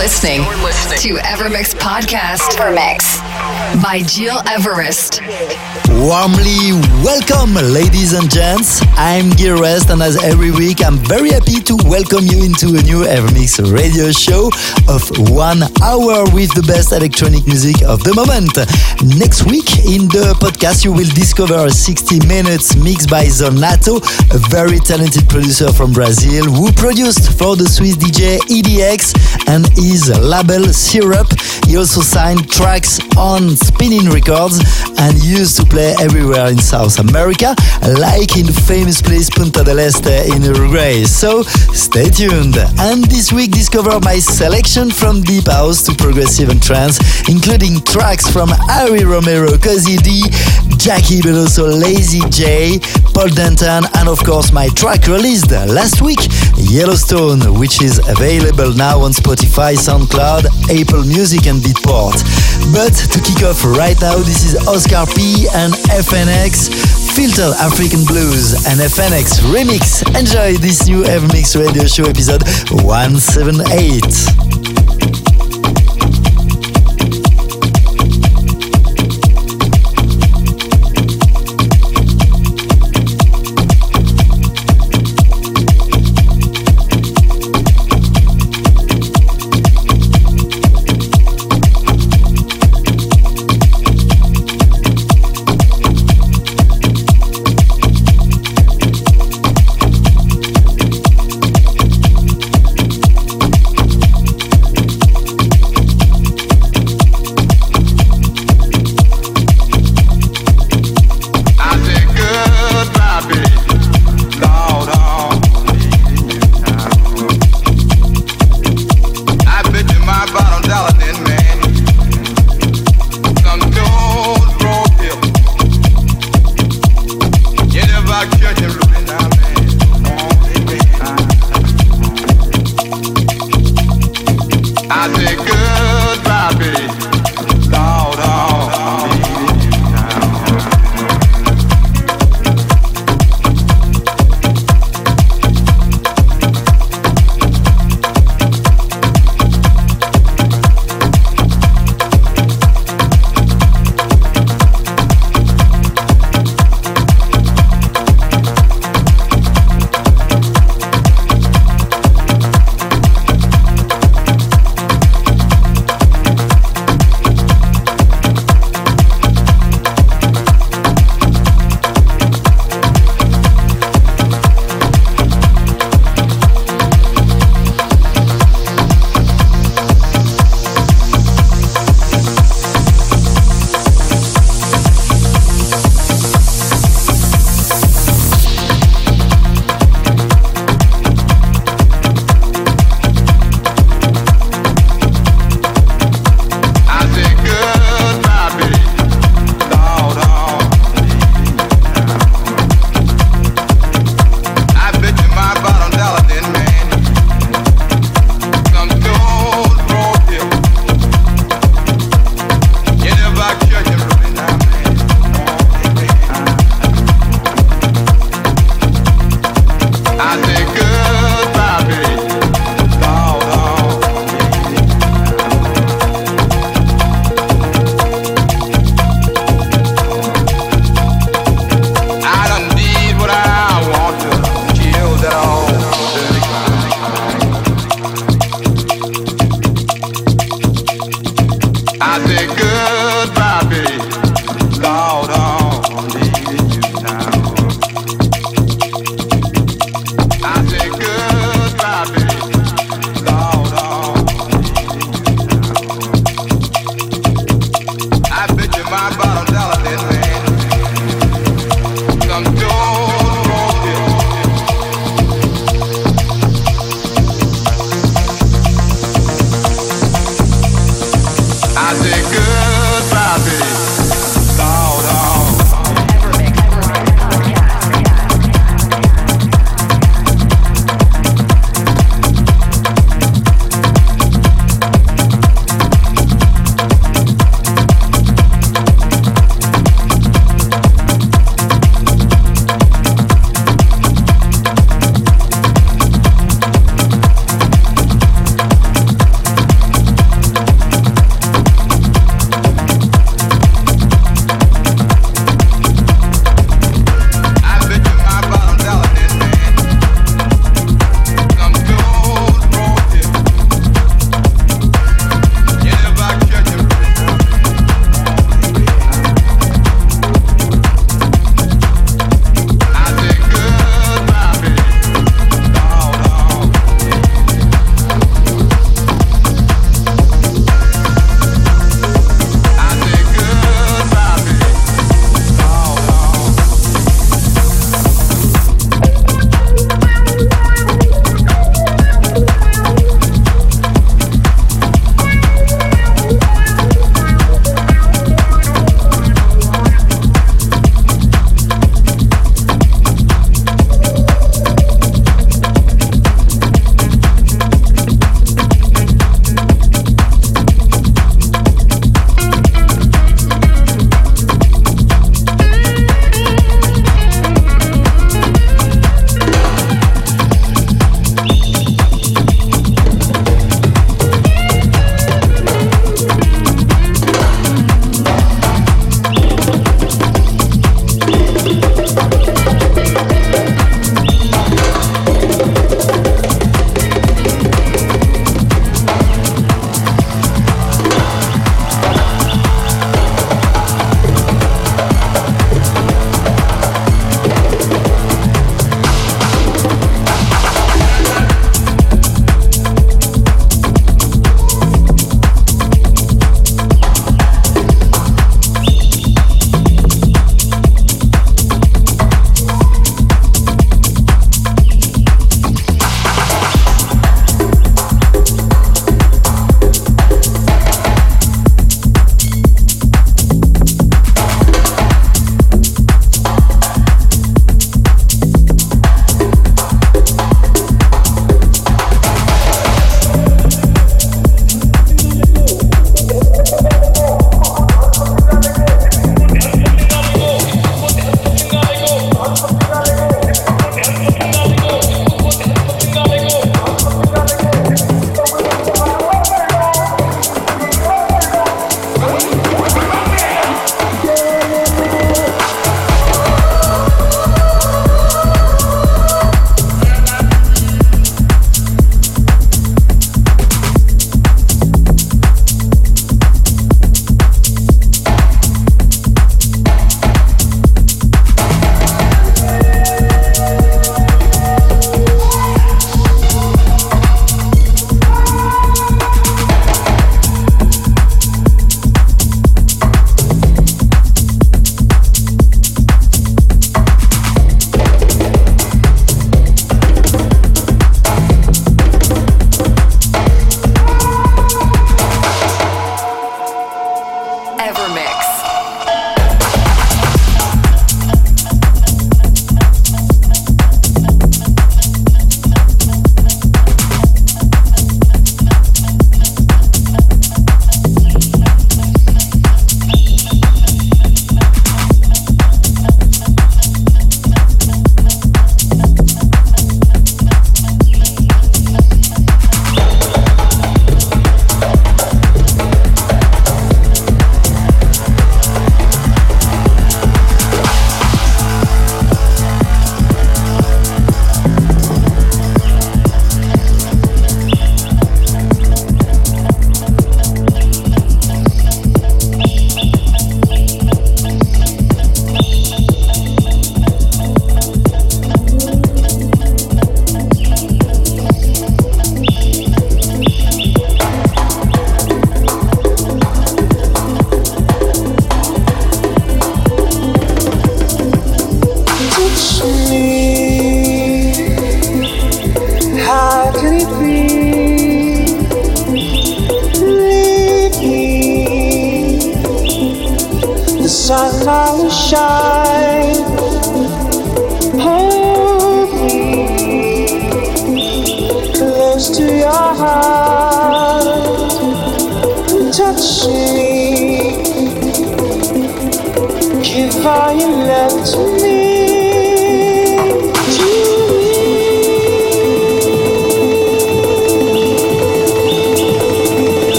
Listening, You're listening to Evermix Podcast. Evermix by Gil Everest. Warmly welcome, ladies and gents. I'm Gil Everest, and as every week, I'm very happy to welcome you into a new Evermix radio show of one hour with the best electronic music of the moment. Next week, in the podcast, you will discover a 60 minutes mix by Zonato, a very talented producer from Brazil who produced for the Swiss DJ EDX and his label Sirup. He also signed tracks on Spinnin' Records and used to play everywhere in South America, like in the famous place Punta del Este in Uruguay. So stay tuned. And this week, discover my selection from deep house to progressive and trance, including tracks from Harry Romero, Cozy D, Jackie, also Lazy J, Paul Denton, and of course my track released last week, Yellowstone, which is available now on Spotify, SoundCloud, Apple Music, and Beatport. But to kick off right now, this is Oscar P and FNX, Filter African Blues and FNX Remix. Enjoy this new Evermix radio show episode 178.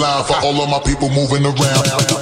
Time for all of my people moving around.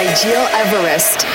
by Gil Everest.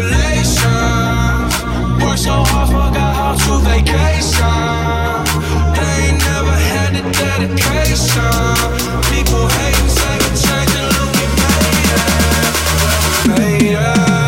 congratulations. Work so hard, forgot how to vacation. They ain't never had the dedication. People hating, saying, changing, look we made it. We made it.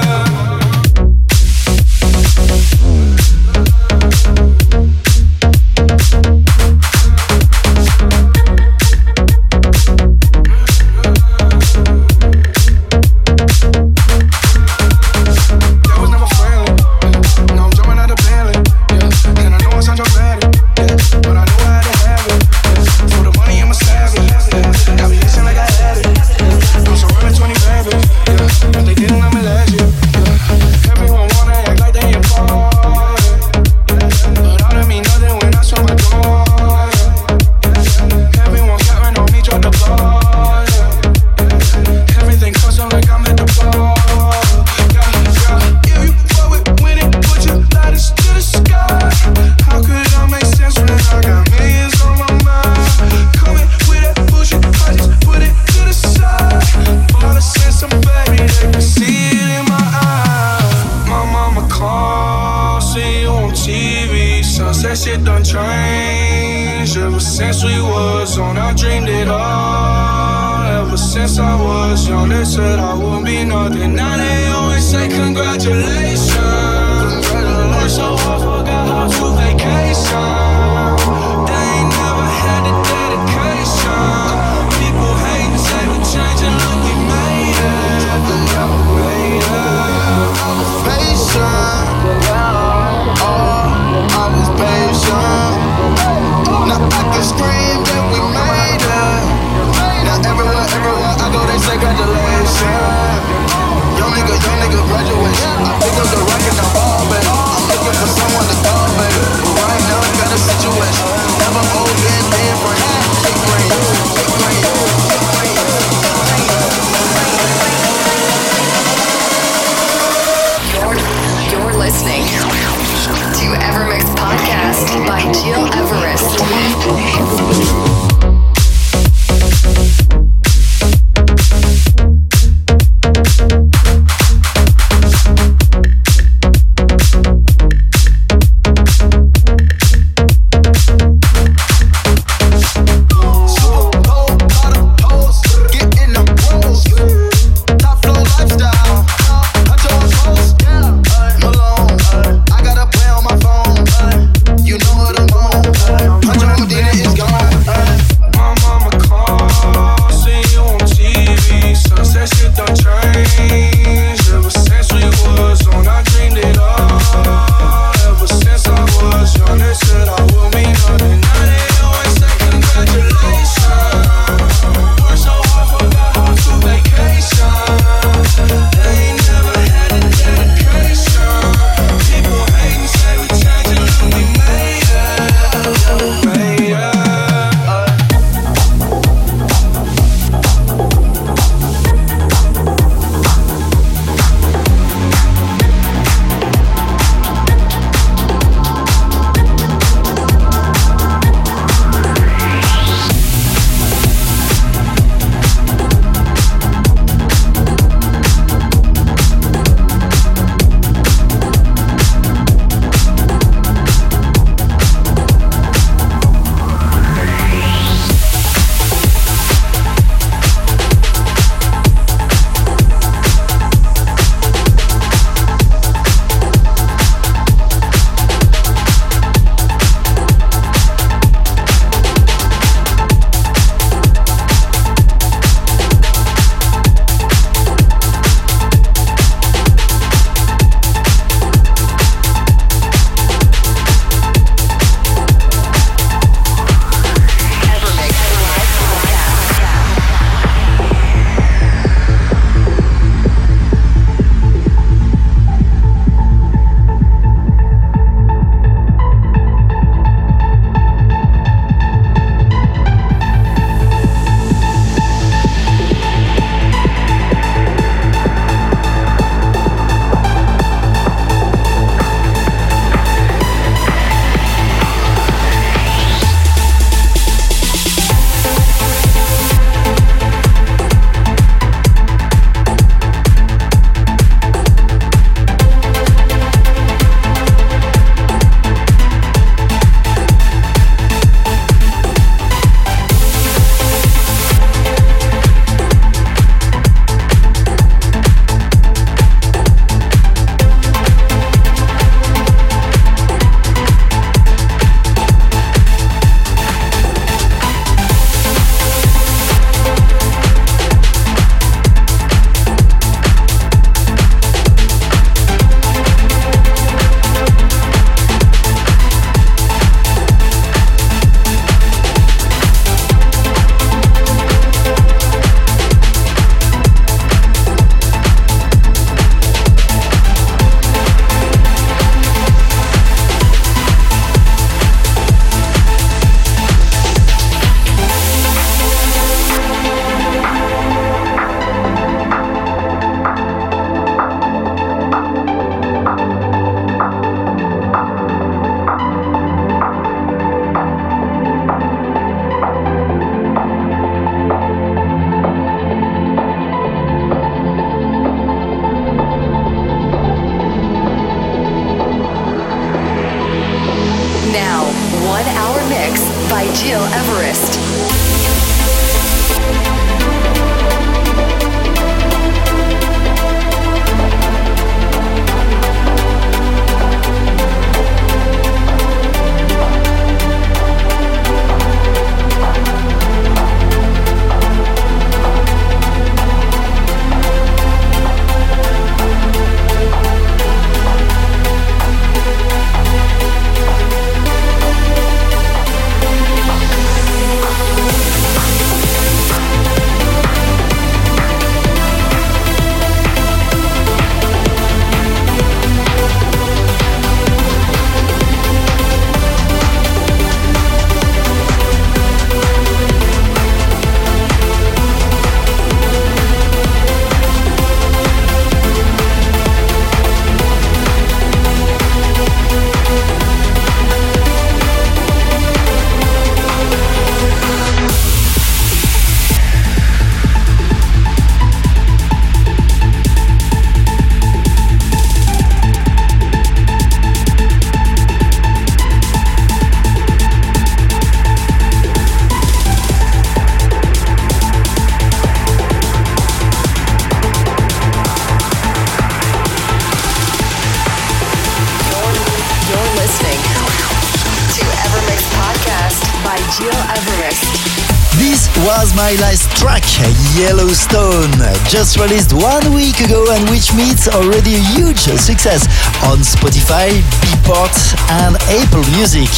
Yellowstone, just released one week ago and which meets already a huge success on Spotify, Beatport and Apple Music.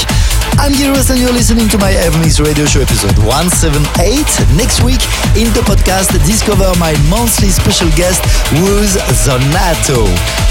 I'm Giros and you're listening to my Evermix radio show episode 178. Next week in the podcast, discover my monthly special guest, Wuz Zonato.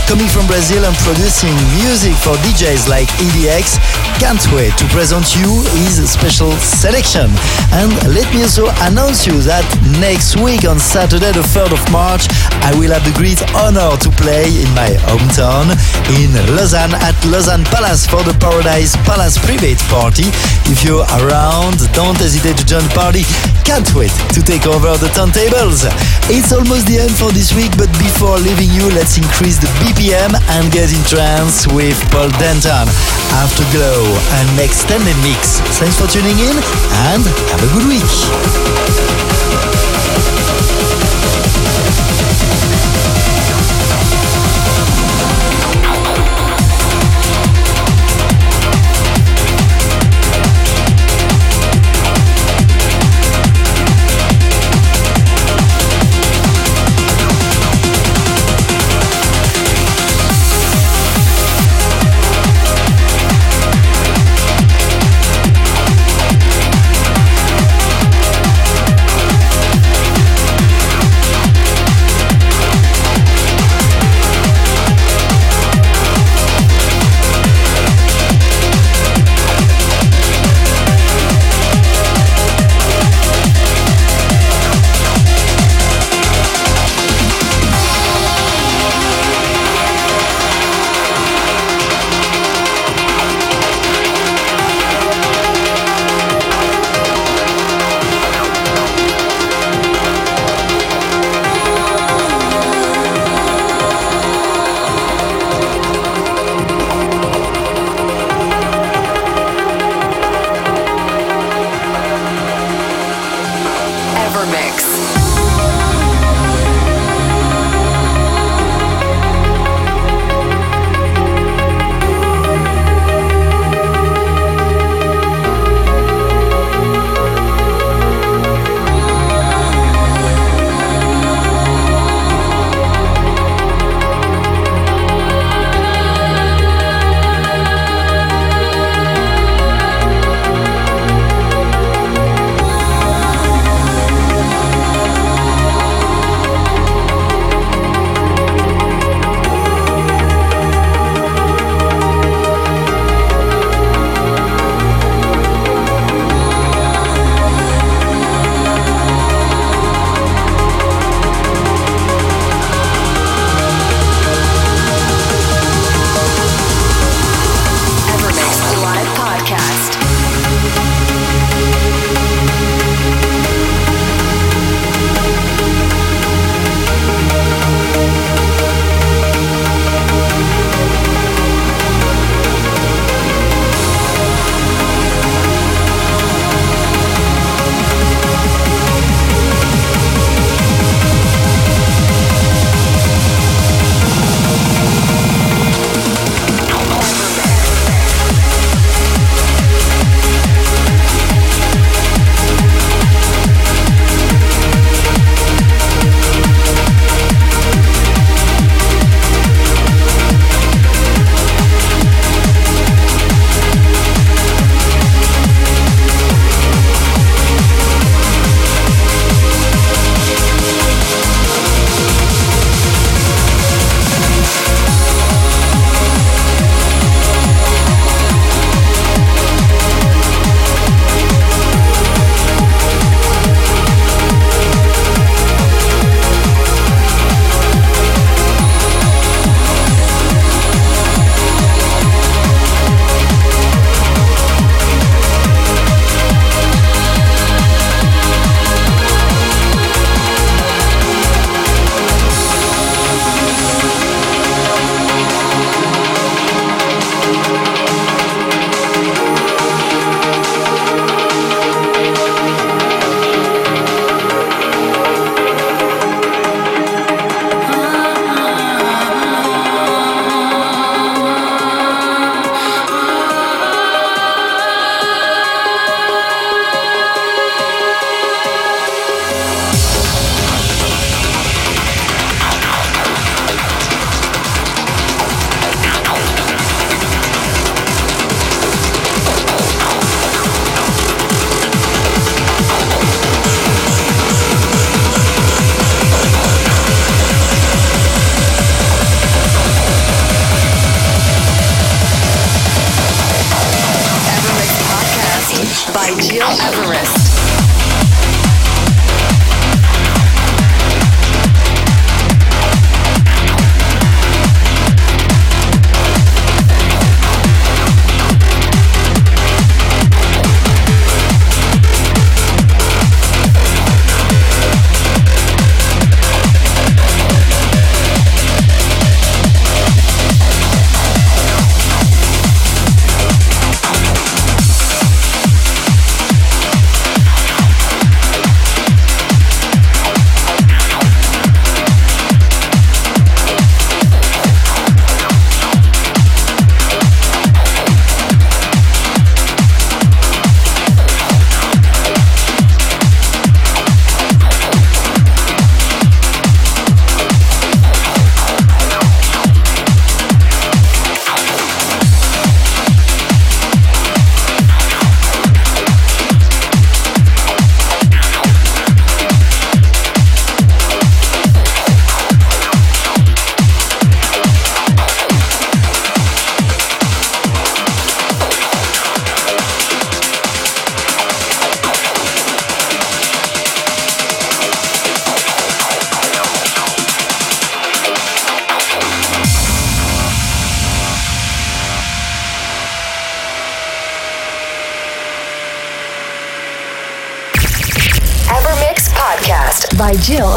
Coming from Brazil and producing music for DJs like EDX, can't wait to present you his special selection. And let me also announce you that next week on Saturday the 3rd of March, I will have the great honor to play in my hometown in Lausanne at Lausanne Palace for the Paradise Palace Private Party. If you're around, don't hesitate to join the party. Can't wait to take over the turntables. It's almost the end for this week, but before leaving you, let's increase the BPM and get in trance with Paul Denton. Afterglow an extended mix. Thanks for tuning in and have a good week.